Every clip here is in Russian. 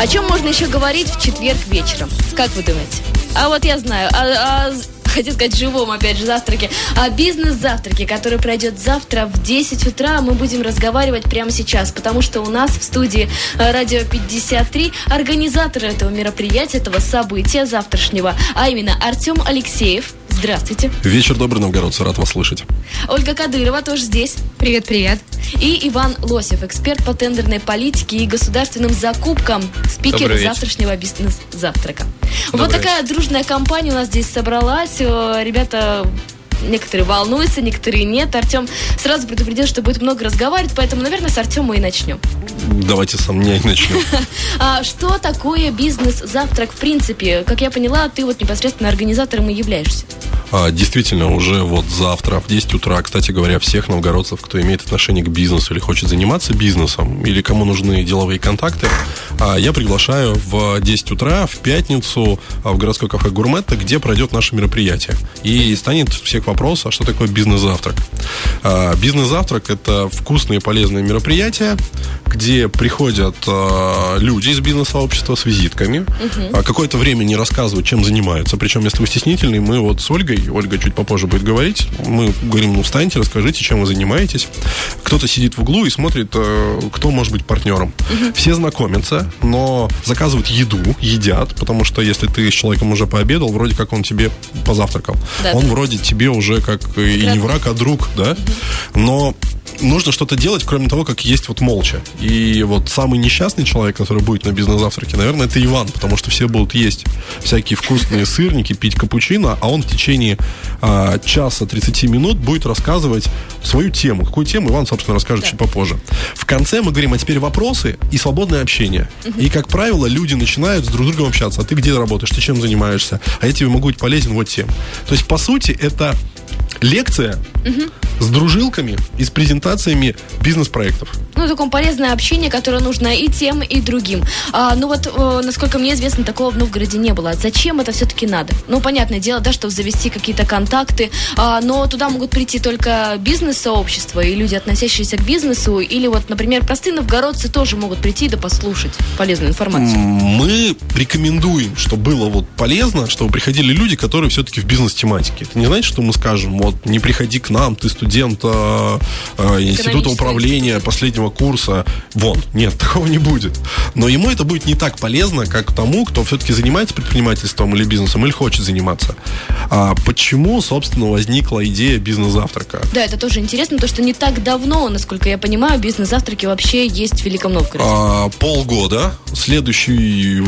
О чем можно еще говорить в четверг вечером? Как вы думаете? А вот я знаю. А, а, хотел сказать живом, опять же, завтраке. А бизнес-завтраки, который пройдет завтра в 10 утра, мы будем разговаривать прямо сейчас, потому что у нас в студии э, Радио 53 организаторы этого мероприятия, этого события завтрашнего, а именно Артем Алексеев, Здравствуйте. Вечер добрый, новгородцы, рад вас слышать. Ольга Кадырова тоже здесь. Привет, привет. И Иван Лосев, эксперт по тендерной политике и государственным закупкам, спикер завтрашнего бизнес-завтрака. Вот такая дружная компания у нас здесь собралась. Ребята некоторые волнуются, некоторые нет. Артем сразу предупредил, что будет много разговаривать, поэтому, наверное, с Артема и начнем. Давайте со меня и начнем. а что такое бизнес-завтрак в принципе? Как я поняла, ты вот непосредственно организатором и являешься. А, действительно, уже вот завтра в 10 утра, кстати говоря, всех новгородцев, кто имеет отношение к бизнесу или хочет заниматься бизнесом, или кому нужны деловые контакты, я приглашаю в 10 утра в пятницу а, в городской кафе «Гурметта», где пройдет наше мероприятие. И станет всех вопрос, а что такое бизнес-завтрак? А, бизнес-завтрак – это вкусные и полезные мероприятия, где приходят люди из бизнес-сообщества с визитками, угу. какое-то время не рассказывают, чем занимаются. Причем, если вы стеснительный, мы вот с Ольгой Ольга чуть попозже будет говорить. Мы говорим, ну, встаньте, расскажите, чем вы занимаетесь. Кто-то сидит в углу и смотрит, э, кто может быть партнером. Угу. Все знакомятся, но заказывают еду, едят, потому что если ты с человеком уже пообедал, вроде как он тебе позавтракал. Да, он да. вроде тебе уже как и не враг, а друг, да? Угу. Но нужно что-то делать, кроме того, как есть вот молча. И вот самый несчастный человек, который будет на бизнес-завтраке, наверное, это Иван, потому что все будут есть всякие вкусные сырники, пить капучино, а он в течение а, часа 30 минут будет рассказывать свою тему. Какую тему Иван, собственно, расскажет да. чуть попозже. В конце мы говорим, а теперь вопросы и свободное общение. Угу. И, как правило, люди начинают с друг другом общаться. А ты где работаешь? Ты чем занимаешься? А я тебе могу быть полезен вот тем. То есть, по сути, это лекция угу. С дружилками и с презентациями бизнес-проектов. Ну, такое полезное общение, которое нужно и тем, и другим. А, ну вот, э, насколько мне известно, такого в Новгороде не было. Зачем это все-таки надо? Ну, понятное дело, да, чтобы завести какие-то контакты, а, но туда могут прийти только бизнес-сообщества и люди, относящиеся к бизнесу, или вот, например, простые новгородцы тоже могут прийти да послушать полезную информацию. Мы рекомендуем, чтобы было вот полезно, чтобы приходили люди, которые все-таки в бизнес-тематике. Это не значит, что мы скажем, вот, не приходи к нам, ты студент э, э, института управления последнего курса. Вон, нет, такого не будет. Но ему это будет не так полезно, как тому, кто все-таки занимается предпринимательством или бизнесом, или хочет заниматься. А почему, собственно, возникла идея бизнес-завтрака? Да, это тоже интересно, потому что не так давно, насколько я понимаю, бизнес-завтраки вообще есть в Великом Новгороде. А, полгода. Следующий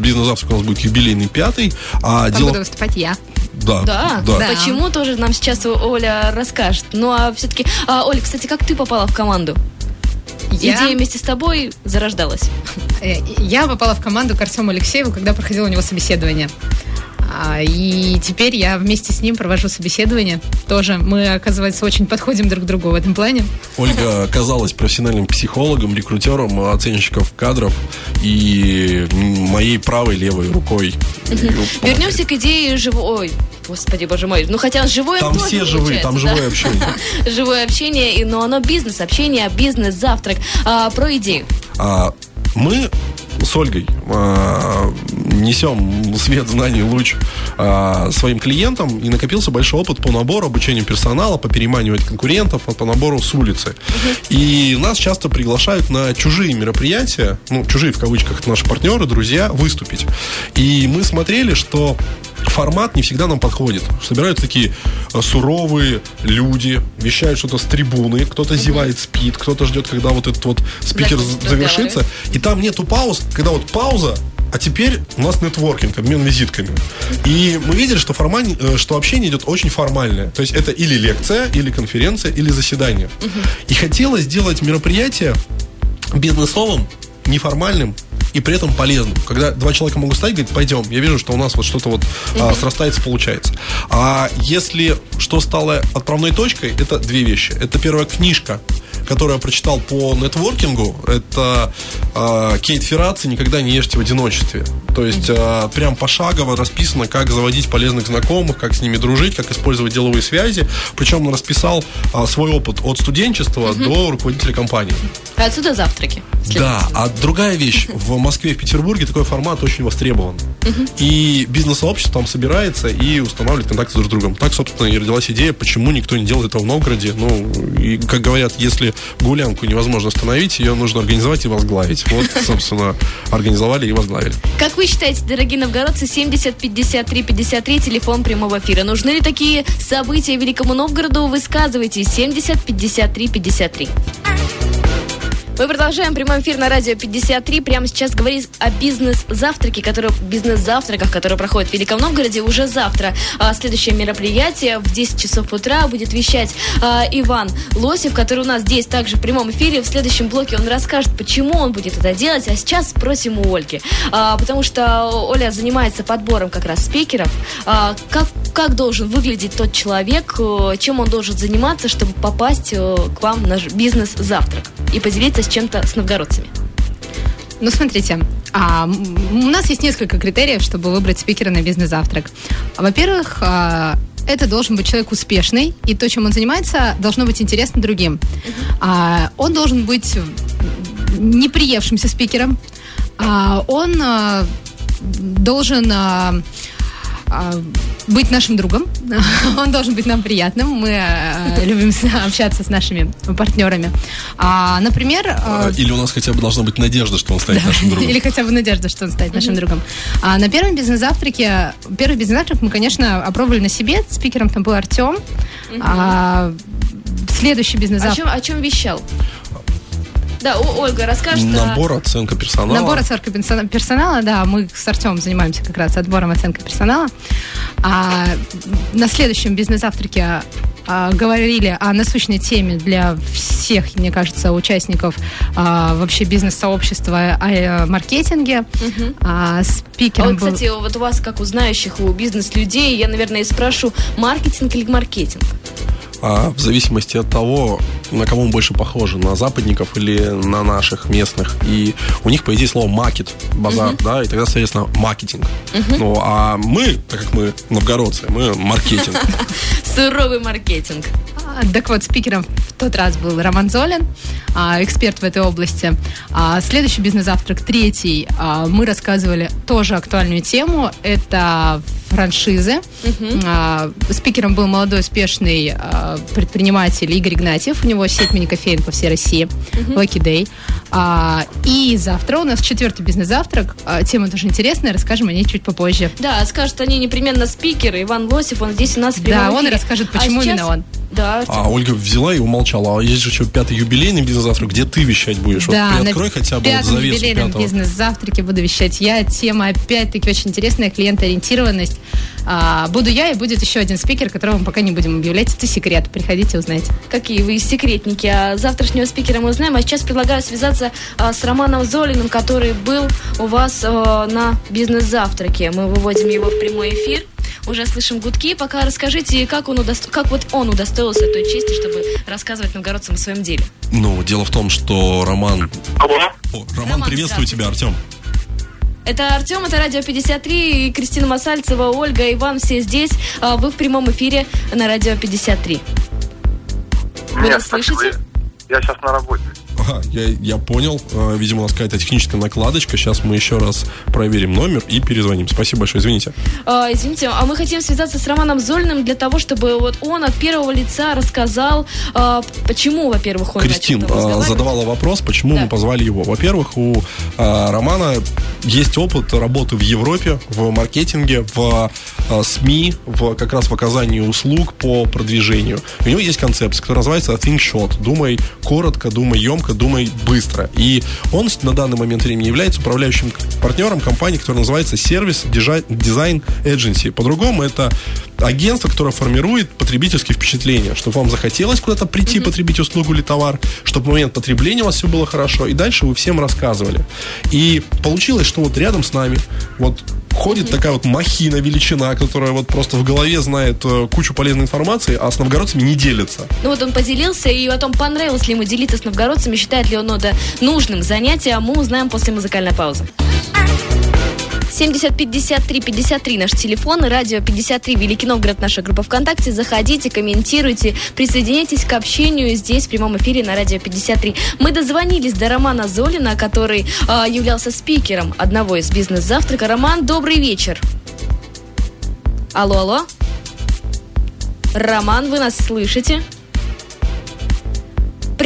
бизнес-завтрак у нас будет юбилейный пятый. А Там дело... буду выступать я. Да, да, да. Почему тоже нам сейчас Оля расскажет. Ну а все-таки, а, Оля, кстати, как ты попала в команду? Я... Идея вместе с тобой зарождалась. Э, я попала в команду к Артему Алексееву, когда проходила у него собеседование. А, и теперь я вместе с ним провожу собеседование. Тоже мы, оказывается, очень подходим друг к другу в этом плане. Ольга оказалась профессиональным психологом, рекрутером оценщиков кадров и моей правой левой рукой. Вернемся к идее живой. Господи, боже мой. Ну, хотя живое Там все живые, там живое общение. Живое общение, но оно бизнес-общение, бизнес-завтрак. А, про идею. А, мы с Ольгой э, несем свет знаний луч э, своим клиентам и накопился большой опыт по набору обучения персонала, по переманиванию конкурентов, по набору с улицы. И нас часто приглашают на чужие мероприятия, ну, чужие в кавычках, наши партнеры, друзья, выступить. И мы смотрели, что формат не всегда нам подходит. Собираются такие э, суровые люди, вещают что-то с трибуны, кто-то зевает, спит, кто-то ждет, когда вот этот вот спикер завершится. И там нету пауз, когда вот пауза, а теперь у нас нетворкинг, обмен визитками. И мы видели, что, формаль... Э, что общение идет очень формальное. То есть это или лекция, или конференция, или заседание. Угу. И хотелось сделать мероприятие бизнесовым, неформальным, и при этом полезным. Когда два человека могут стать, говорить, пойдем, я вижу, что у нас вот что-то вот а, срастается, получается. А если что стало отправной точкой, это две вещи. Это первая книжка, которую я прочитал по нетворкингу, это э, Кейт Ферраци «Никогда не ешьте в одиночестве». То есть mm-hmm. прям пошагово расписано, как заводить полезных знакомых, как с ними дружить, как использовать деловые связи. Причем он расписал а, свой опыт от студенчества mm-hmm. до руководителя компании. отсюда завтраки. Да, а другая вещь. В Москве и в Петербурге такой формат очень востребован. И бизнес-сообщество там собирается и устанавливает контакты друг с другом. Так, собственно, и родилась идея, почему никто не делает этого в Новгороде. Ну, и, как говорят, если гулянку невозможно остановить, ее нужно организовать и возглавить. Вот, собственно, организовали и возглавили. Как вы считаете, дорогие новгородцы, 70 53 53, телефон прямого эфира. Нужны ли такие события Великому Новгороду? Высказывайте 70 53 53. Мы продолжаем прямой эфир на радио 53. Прямо сейчас говорить о бизнес-завтраке, который, бизнес-завтраках, которые проходят в Великом Новгороде уже завтра. А, следующее мероприятие в 10 часов утра будет вещать а, Иван Лосев, который у нас здесь также в прямом эфире. В следующем блоке он расскажет, почему он будет это делать. А сейчас спросим у Ольги. А, потому что Оля занимается подбором как раз спикеров. А, как, как должен выглядеть тот человек, э, чем он должен заниматься, чтобы попасть э, к вам на бизнес-завтрак и поделиться чем-то с новгородцами? Ну, смотрите, а, у нас есть несколько критериев, чтобы выбрать спикера на бизнес-завтрак. Во-первых, а, это должен быть человек успешный, и то, чем он занимается, должно быть интересно другим. А, он должен быть неприевшимся спикером. А, он а, должен... А, быть нашим другом. Он должен быть нам приятным. Мы э, любим общаться с нашими партнерами. А, например... Э, Или у нас хотя бы должна быть надежда, что он станет да. нашим другом. Или хотя бы надежда, что он станет нашим другом. А, на первом бизнес-завтраке, первый бизнес-завтрак мы, конечно, опробовали на себе. Спикером там был Артем. А, следующий бизнес-завтрак... О чем, о чем вещал? Да, Ольга, расскажет. Набор, оценка персонала. Набор, оценка персонала, да, мы с Артемом занимаемся как раз отбором оценки персонала. А на следующем бизнес-завтраке а, говорили о насущной теме для всех, мне кажется, участников а, вообще бизнес-сообщества о маркетинге. Угу. А, спикером а вот, был... кстати, вот у вас, как у знающих, у бизнес-людей, я, наверное, и спрошу, маркетинг или маркетинг? А в зависимости от того, на кого мы больше похожи, на западников или на наших местных. И у них, по идее, слово «макет», базар, uh-huh. да, и тогда, соответственно, маркетинг. Uh-huh. Ну, а мы, так как мы новгородцы, мы маркетинг. Суровый маркетинг. А, так вот, спикером в тот раз был Роман Золин, а, эксперт в этой области. А, следующий бизнес-завтрак, третий, мы рассказывали тоже актуальную тему. Это франшизы. Uh-huh. Спикером был молодой, успешный предприниматель Игорь Игнатьев. У него сеть мини-кофеин по всей России. Uh-huh. Lucky Day. И завтра у нас четвертый бизнес-завтрак. Тема тоже интересная, расскажем о ней чуть попозже. Да, скажут они непременно спикеры. Иван Лосев, он здесь у нас в Да, он и расскажет, почему а сейчас... именно он. Да. А Ольга взяла и умолчала. А есть же еще пятый юбилейный бизнес-завтрак, где ты вещать будешь? Да, вот приоткрой хотя бы вот завесу юбилейном бизнес-завтраке буду вещать я. Тема опять-таки очень интересная, клиентоориентированность. А, буду я и будет еще один спикер, которого мы пока не будем объявлять. Это секрет. Приходите узнать. Какие вы секретники. А завтрашнего спикера мы узнаем. А сейчас предлагаю связаться а, с Романом Золиным, который был у вас а, на бизнес-завтраке. Мы выводим его в прямой эфир уже слышим гудки. Пока расскажите, как, он удосто... как вот он удостоился той чести, чтобы рассказывать новгородцам о своем деле. Ну, дело в том, что Роман... Алло. О, Роман, Роман приветствую тебя, Артем. Это Артем, это Радио 53, и Кристина Масальцева, Ольга, Иван, все здесь. А вы в прямом эфире на Радио 53. Вы Нет, нас слышите? Я сейчас на работе. Ага, я, я понял. А, видимо, у нас какая-то техническая накладочка. Сейчас мы еще раз проверим номер и перезвоним. Спасибо большое, извините. А, извините, а мы хотим связаться с Романом Зольным для того, чтобы вот он от первого лица рассказал, а, почему, во-первых, он Кристин а, задавала вопрос, почему да. мы позвали его. Во-первых, у а, Романа есть опыт работы в Европе, в маркетинге, в а, СМИ, в, как раз в оказании услуг по продвижению. У него есть концепция, которая называется Think Shot. Думай коротко, думай емко, думай быстро. И он на данный момент времени является управляющим партнером компании, которая называется Service Design Agency. По-другому это агентство, которое формирует потребительские впечатления, чтобы вам захотелось куда-то прийти, mm-hmm. потребить услугу или товар, чтобы в момент потребления у вас все было хорошо, и дальше вы всем рассказывали. И получилось, что вот рядом с нами вот ходит такая вот махина величина, которая вот просто в голове знает э, кучу полезной информации, а с новгородцами не делится. Ну вот он поделился, и потом понравилось ли ему делиться с новгородцами, считает ли он это нужным занятием, мы узнаем после музыкальной паузы. 70 53 53 наш телефон, радио 53 Великий Новгород, наша группа ВКонтакте. Заходите, комментируйте, присоединяйтесь к общению здесь в прямом эфире на радио 53. Мы дозвонились до Романа Золина, который э, являлся спикером одного из бизнес-завтрака. Роман, добрый вечер. Алло, алло. Роман, вы нас слышите?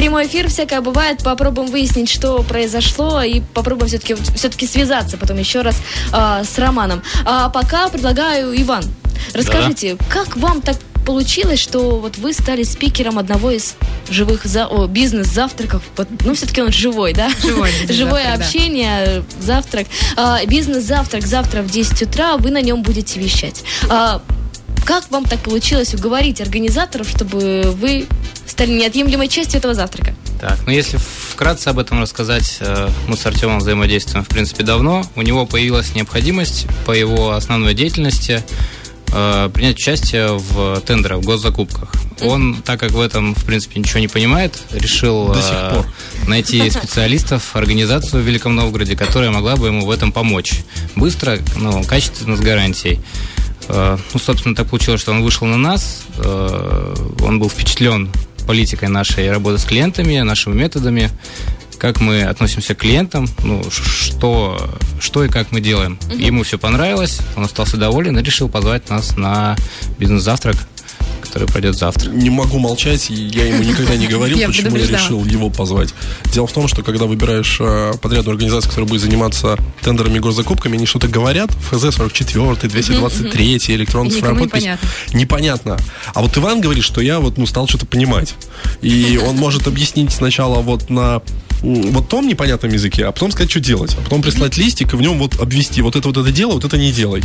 Прямой эфир всякое бывает. Попробуем выяснить, что произошло, и попробуем все-таки все-таки связаться потом еще раз э, с Романом. А пока предлагаю Иван. Расскажите, да. как вам так получилось, что вот вы стали спикером одного из живых за... О, бизнес-завтраков. Ну, все-таки он живой, да? Живой, Живое общение, да. завтрак. А, бизнес-завтрак завтра в 10 утра, вы на нем будете вещать. А, как вам так получилось уговорить организаторов, чтобы вы стали неотъемлемой частью этого завтрака? Так, ну если вкратце об этом рассказать, э, мы с Артемом взаимодействуем, в принципе, давно. У него появилась необходимость по его основной деятельности э, принять участие в тендерах, в госзакупках. Он, так как в этом, в принципе, ничего не понимает, решил До сих э, пор. найти специалистов, организацию в Великом Новгороде, которая могла бы ему в этом помочь. Быстро, но качественно, с гарантией. Э, ну, собственно, так получилось, что он вышел на нас, э, он был впечатлен политикой нашей работы с клиентами, нашими методами, как мы относимся к клиентам, ну, что, что и как мы делаем. Угу. Ему все понравилось, он остался доволен и решил позвать нас на бизнес-завтрак который пройдет завтра. Не могу молчать, я ему никогда не говорил, почему я решил его позвать. Дело в том, что когда выбираешь э, подрядную организацию, которая будет заниматься тендерами и госзакупками, они что-то говорят, ФЗ-44, 223, электронная цифровая подпись. Непонятно. непонятно. А вот Иван говорит, что я вот ну, стал что-то понимать. И он может объяснить сначала вот на вот том непонятном языке, а потом сказать, что делать. А потом прислать листик и в нем вот обвести. Вот это вот это дело, вот это не делай.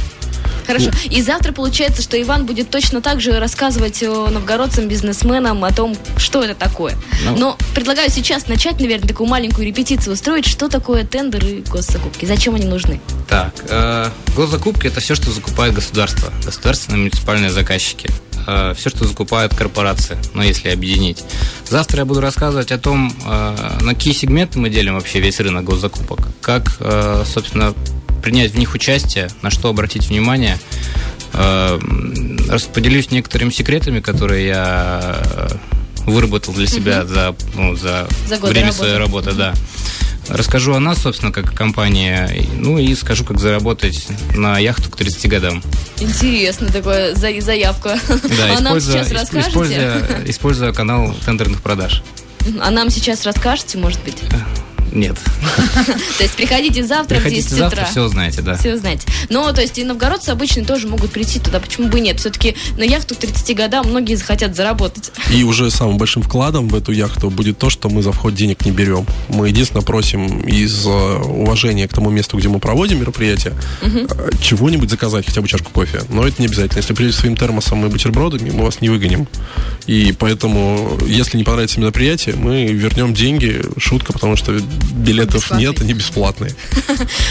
Хорошо. Ну. И завтра получается, что Иван будет точно так же рассказывать новгородцам, бизнесменам о том, что это такое. Ну. Но предлагаю сейчас начать, наверное, такую маленькую репетицию устроить, что такое тендеры и госзакупки, зачем они нужны. Так, э, госзакупки это все, что закупает государство, государственные муниципальные заказчики. Э, все, что закупают корпорации, ну, если объединить. Завтра я буду рассказывать о том, э, на какие сегменты мы делим вообще весь рынок госзакупок, как, собственно, принять в них участие, на что обратить внимание. Расподелюсь некоторыми секретами, которые я выработал для себя угу. за, ну, за, за время работы. своей работы, да. Расскажу о нас, собственно, как компания, ну и скажу, как заработать на яхту к 30 годам. Интересно, такое заявку. Да, а нам сейчас расскажете? Используя, используя канал тендерных продаж. А нам сейчас расскажете, может быть? Нет. То есть приходите завтра приходите в 10 завтра, утра. все узнаете, да. Все узнаете. Но, то есть и новгородцы обычно тоже могут прийти туда, почему бы нет? Все-таки на яхту к 30 годам многие захотят заработать. И уже самым большим вкладом в эту яхту будет то, что мы за вход денег не берем. Мы единственно просим из э, уважения к тому месту, где мы проводим мероприятие, угу. чего-нибудь заказать, хотя бы чашку кофе. Но это не обязательно. Если придете своим термосом и бутербродами, мы вас не выгоним. И поэтому, если не понравится мероприятие, мы вернем деньги. Шутка, потому что билетов нет, они бесплатные.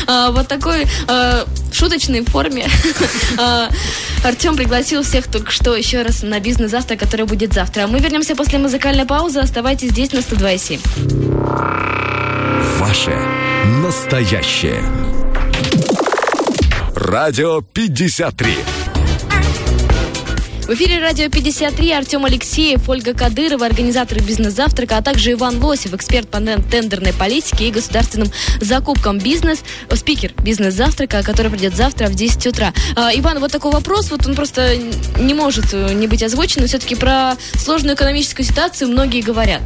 А, вот такой а, шуточной форме а, Артем пригласил всех только что еще раз на бизнес-завтра, который будет завтра. Мы вернемся после музыкальной паузы. Оставайтесь здесь на 102,7. Ваше настоящее. Радио 53. В эфире «Радио 53» Артем Алексеев, Ольга Кадырова, организаторы бизнес-завтрака, а также Иван Лосев, эксперт по тендерной политике и государственным закупкам бизнес, спикер бизнес-завтрака, который придет завтра в 10 утра. А, Иван, вот такой вопрос, вот он просто не может э, не быть озвучен, но все-таки про сложную экономическую ситуацию многие говорят.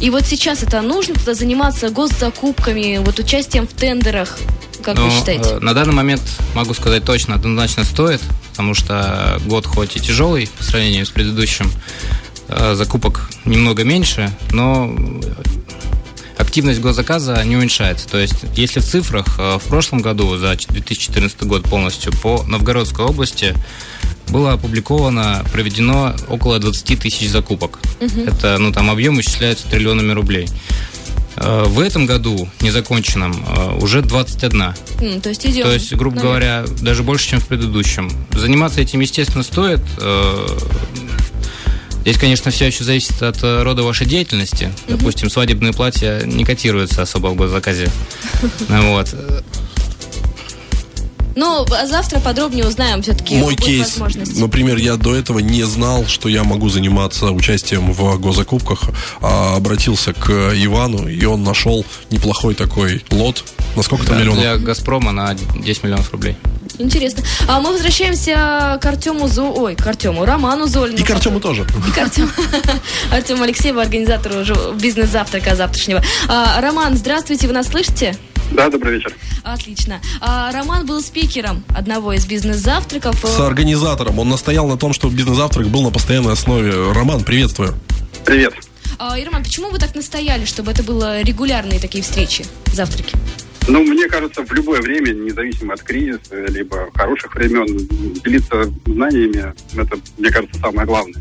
И вот сейчас это нужно туда заниматься госзакупками, вот участием в тендерах, как Но, вы считаете? Э, на данный момент могу сказать точно, однозначно стоит, потому что год хоть и тяжелый по сравнению с предыдущим, э, закупок немного меньше, но активность госзаказа не уменьшается. То есть, если в цифрах э, в прошлом году, за 2014 год полностью, по Новгородской области было опубликовано, проведено около 20 тысяч закупок. Угу. Это, ну, там объем исчисляется триллионами рублей. Э, в этом году незаконченном э, уже 21. Mm, то есть идем. То есть, грубо наверх. говоря, даже больше, чем в предыдущем. Заниматься этим, естественно, стоит. Э, здесь, конечно, все еще зависит от рода вашей деятельности. Mm-hmm. Допустим, свадебные платья не котируются особо в госзаказе. Вот. Ну, а завтра подробнее узнаем все-таки. Мой кейс, например, я до этого не знал, что я могу заниматься участием в госзакупках, а обратился к Ивану, и он нашел неплохой такой лот. На сколько то Да, миллионов? Для Газпрома на 10 миллионов рублей. Интересно. А мы возвращаемся к Артему Зо... Ой, к Артему, Роману Зольну. И к Артему тоже. И к Артему, Артему Алексееву, организатору бизнес-завтрака завтрашнего. А, Роман, здравствуйте, вы нас слышите? Да, добрый вечер. Отлично. А, Роман был спикером одного из бизнес-завтраков. С организатором. Он настоял на том, чтобы бизнес-завтрак был на постоянной основе. Роман, приветствую. Привет. А, и, Роман, почему вы так настояли, чтобы это было регулярные такие встречи, завтраки? Ну, мне кажется, в любое время, независимо от кризиса, либо хороших времен, делиться знаниями, это, мне кажется, самое главное.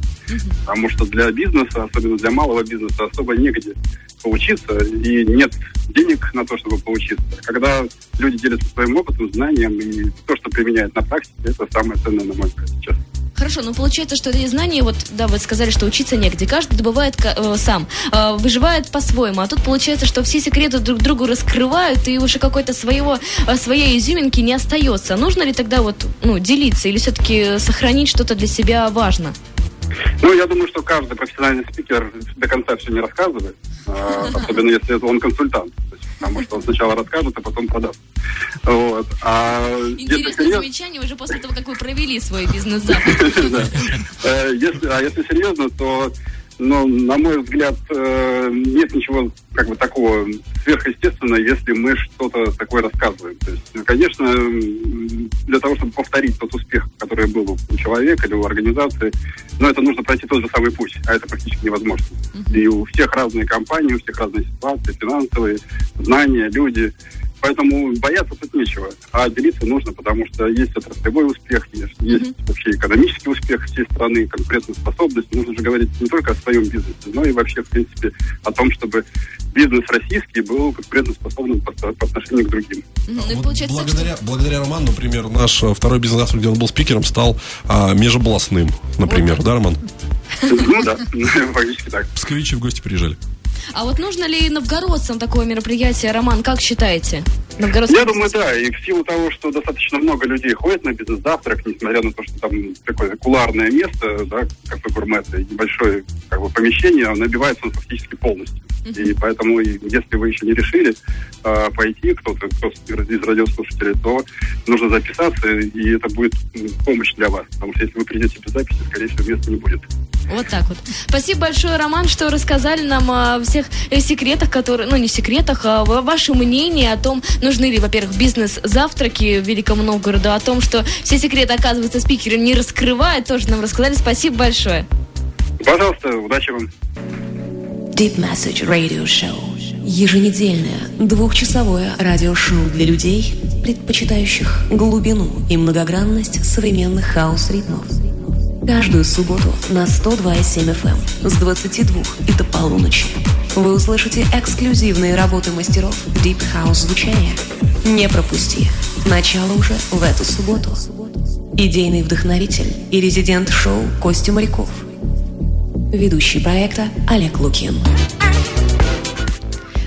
Потому что для бизнеса, особенно для малого бизнеса, особо негде поучиться, и нет денег на то, чтобы поучиться. Когда люди делятся своим опытом, знанием, и то, что применяют на практике, это самое ценное, на мой взгляд, сейчас. Хорошо, но получается, что эти знания, вот, да, вы сказали, что учиться негде. Каждый добывает э, сам, э, выживает по-своему. А тут получается, что все секреты друг другу раскрывают, и уже какой-то своего, э, своей изюминки не остается. Нужно ли тогда вот, ну, делиться или все-таки сохранить что-то для себя важно? Ну, я думаю, что каждый профессиональный спикер до конца все не рассказывает, а, особенно если это он консультант. Потому что он сначала расскажет, а потом продаст. Вот. А Интересное серьезно- замечание уже после того, как вы провели свой бизнес-завтрак. Э, А если серьезно, то, ну, на мой взгляд, э, нет ничего как бы такого сверхъестественного, если мы что-то такое рассказываем. То есть, ну, конечно, для того, чтобы повторить тот успех, который был у человека или у организации, но это нужно пройти тот же самый путь, а это практически невозможно. И у всех разные компании, у всех разные ситуации, финансовые, знания, люди. Поэтому бояться тут нечего, а делиться нужно, потому что есть отраслевой успех, есть, есть вообще экономический успех всей страны, конкурентоспособность. Нужно же говорить не только о своем бизнесе, но и вообще, в принципе, о том, чтобы бизнес российский был конкурентоспособным по, по отношению к другим. Мгм. Ну и Вот получается так, что благодаря, благодаря Роману, например, наш э, второй бизнес-завтрак, где он был спикером, стал а, межобластным, например, да, Роман? Ну да, фактически так. Псковичи в гости приезжали. А вот нужно ли новгородцам такое мероприятие, Роман, как считаете? Я думаю, да, и в силу того, что достаточно много людей ходит на бизнес-завтрак, несмотря на то, что там такое куларное место, да, кафе гурмет, и небольшое как бы, помещение, набивается он фактически полностью. И поэтому, если вы еще не решили а, пойти, кто-то кто из радиослушателей, то нужно записаться, и это будет помощь для вас. Потому что если вы придете без записи, скорее всего, места не будет. Вот так вот. Спасибо большое, Роман, что рассказали нам о всех э, секретах, которые, ну не секретах, а ва- ваше мнение о том, нужны ли, во-первых, бизнес-завтраки Великому Новгороду, о том, что все секреты, оказывается, спикеры не раскрывают, тоже нам рассказали. Спасибо большое. Пожалуйста, удачи вам. Deep Message Radio Show. Еженедельное двухчасовое радиошоу для людей, предпочитающих глубину и многогранность современных хаос-ритмов. Каждую субботу на 102,7 FM с 22 и до полуночи вы услышите эксклюзивные работы мастеров Deep House звучания. Не пропусти. Начало уже в эту субботу. Идейный вдохновитель и резидент шоу Костя Моряков. Ведущий проекта Олег Лукин.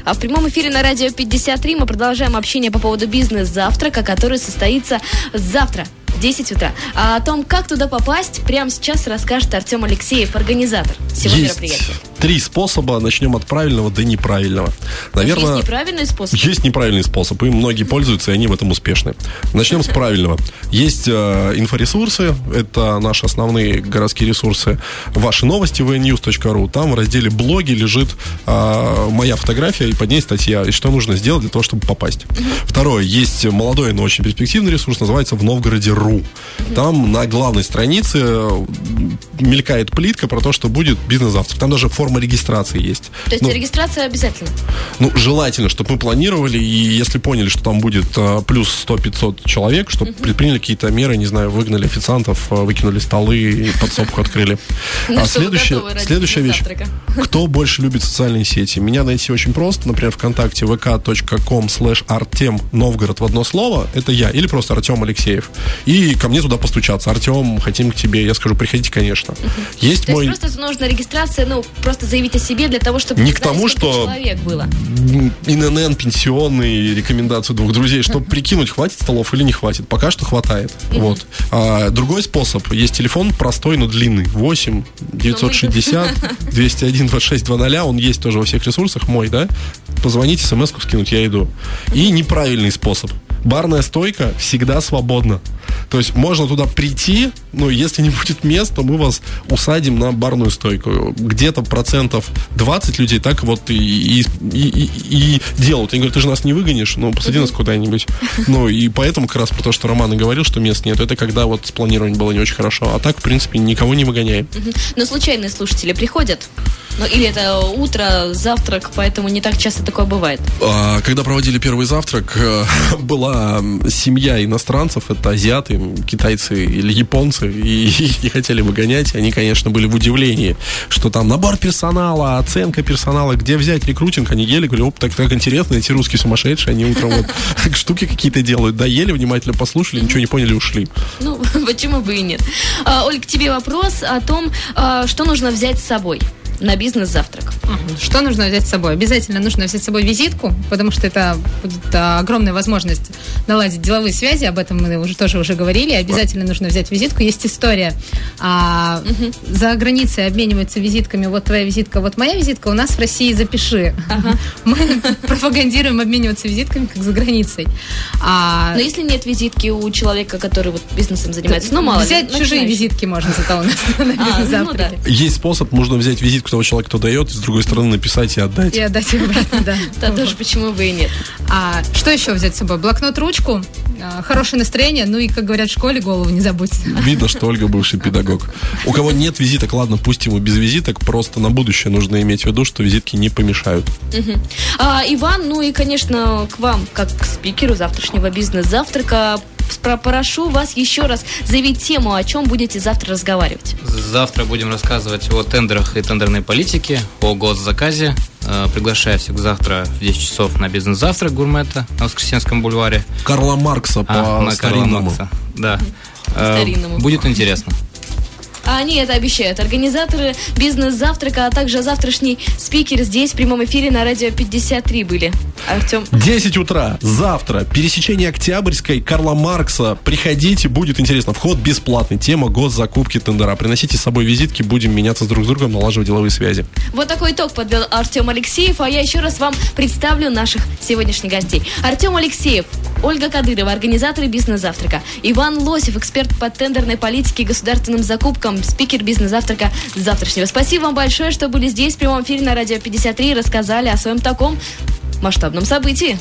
А в прямом эфире на радио 53 мы продолжаем общение по поводу бизнес-завтрака, который состоится завтра. В 10 утра. А о том, как туда попасть, прямо сейчас расскажет Артем Алексеев, организатор всего Есть мероприятия. Три способа. Начнем от правильного до неправильного. Наверное, Есть неправильный способ. Есть неправильный способ, им многие пользуются, и они в этом успешны. Начнем с правильного. Есть э, инфоресурсы, это наши основные городские ресурсы. Ваши новости vnews.ru. Там в разделе блоги лежит э, моя фотография и под ней статья, и что нужно сделать для того, чтобы попасть. Второе, есть молодой, но очень перспективный ресурс, называется в Новгороде.ру. Там на главной странице мелькает плитка про то, что будет бизнес-завтрак. Там даже форма регистрации есть. То есть Ну, регистрация обязательно. ну, желательно, чтобы мы планировали, и если поняли, что там будет а, плюс 100-500 человек, чтобы предприняли какие-то меры, не знаю, выгнали официантов, а, выкинули столы подсобку открыли. А следующая, следующая вещь. Кто больше любит социальные сети? Меня найти очень просто. Например, ВКонтакте vk.com slash Артем Новгород в одно слово. Это я. Или просто Артем Алексеев. И ко мне туда постучаться. Артем, хотим к тебе. Я скажу, приходите, конечно. Есть мой... просто нужна регистрация, ну, просто просто заявить о себе для того, чтобы Не к тому, что- человек было. ИНН, пенсионный, рекомендации двух друзей, чтобы прикинуть, хватит столов или не хватит. Пока что хватает. Вот. А, другой способ. Есть телефон простой, но длинный. 8 960 201 26 00. Он есть тоже во всех ресурсах. Мой, да? Позвонить, смс-ку скинуть, я иду. И неправильный способ. Барная стойка всегда свободна. То есть можно туда прийти, но если не будет мест, то мы вас усадим на барную стойку. Где-то процентов 20 людей так вот и, и, и, и- и делают. Они говорят, ты же нас не выгонишь, ну, посади нас куда-нибудь. Ну, и поэтому как раз про то, что Роман и говорил, что мест нет, это когда вот с планированием было не очень хорошо. А так, в принципе, никого не выгоняем. Но случайные слушатели приходят? Ну, или это утро, завтрак, поэтому не так часто такое бывает. А, Когда проводили первый завтрак, э, была семья иностранцев, это азиаты, китайцы или японцы, и их не хотели выгонять. Они, конечно, были в удивлении, что там набор персонала, оценка персонала, где взять рекрутинг, они ели, говорили, оп, так, так интересно, эти русские сумасшедшие, они утром вот штуки какие-то делают, да, ели, внимательно послушали, ничего не поняли, ушли. Ну, почему бы и нет? А, Оль, к тебе вопрос о том, а, что нужно взять с собой на бизнес-завтрак. Что нужно взять с собой? Обязательно нужно взять с собой визитку, потому что это будет огромная возможность наладить деловые связи. Об этом мы уже тоже уже говорили. Обязательно нужно взять визитку. Есть история. а, За границей обмениваются визитками. Вот твоя визитка, вот моя визитка. У нас в России запиши. Мы пропагандируем обмениваться визитками, как за границей. А, Но если нет визитки у человека, который вот бизнесом занимается, ну, мало ли, Взять чужие начинающий. визитки можно зато у нас на А, ну да. бизнес-завтраке. Есть способ, можно взять визитку того человека, кто дает, и с другой стороны написать и отдать. И отдать ее обратно, да. Да, тоже почему бы и нет. А что еще взять с собой? Блокнот, ручку, а, хорошее настроение, ну и, как говорят в школе, голову не забудьте. Видно, что Ольга бывший педагог. У кого нет визиток, ладно, пусть ему без визиток, просто на будущее нужно иметь в виду, что визитки не помешают. А, Иван, ну и, конечно, к вам, как к спикеру завтрашнего бизнес-завтрака, спро- прошу вас еще раз заявить тему, о чем будете завтра разговаривать. Завтра будем рассказывать о тендерах и тендерной политике, о госзаказе. Э, Приглашаю всех завтра в 10 часов на бизнес-завтрак гурмета на Воскресенском бульваре. Карла Маркса А, по на Карла старинному. Маркса. Да. Э, старинному. Будет интересно. А они это обещают. Организаторы бизнес-завтрака, а также завтрашний спикер здесь в прямом эфире на радио 53 были. Артем. 10 утра, завтра, пересечение Октябрьской, Карла Маркса. Приходите, будет интересно. Вход бесплатный. Тема госзакупки тендера. Приносите с собой визитки, будем меняться друг с другом, налаживать деловые связи. Вот такой итог подвел Артем Алексеев, а я еще раз вам представлю наших сегодняшних гостей. Артем Алексеев, Ольга Кадырова, организаторы бизнес-завтрака, Иван Лосев, эксперт по тендерной политике и государственным закупкам, спикер бизнес-завтрака завтрашнего. Спасибо вам большое, что были здесь в прямом эфире на радио 53 и рассказали о своем таком масштабном событии.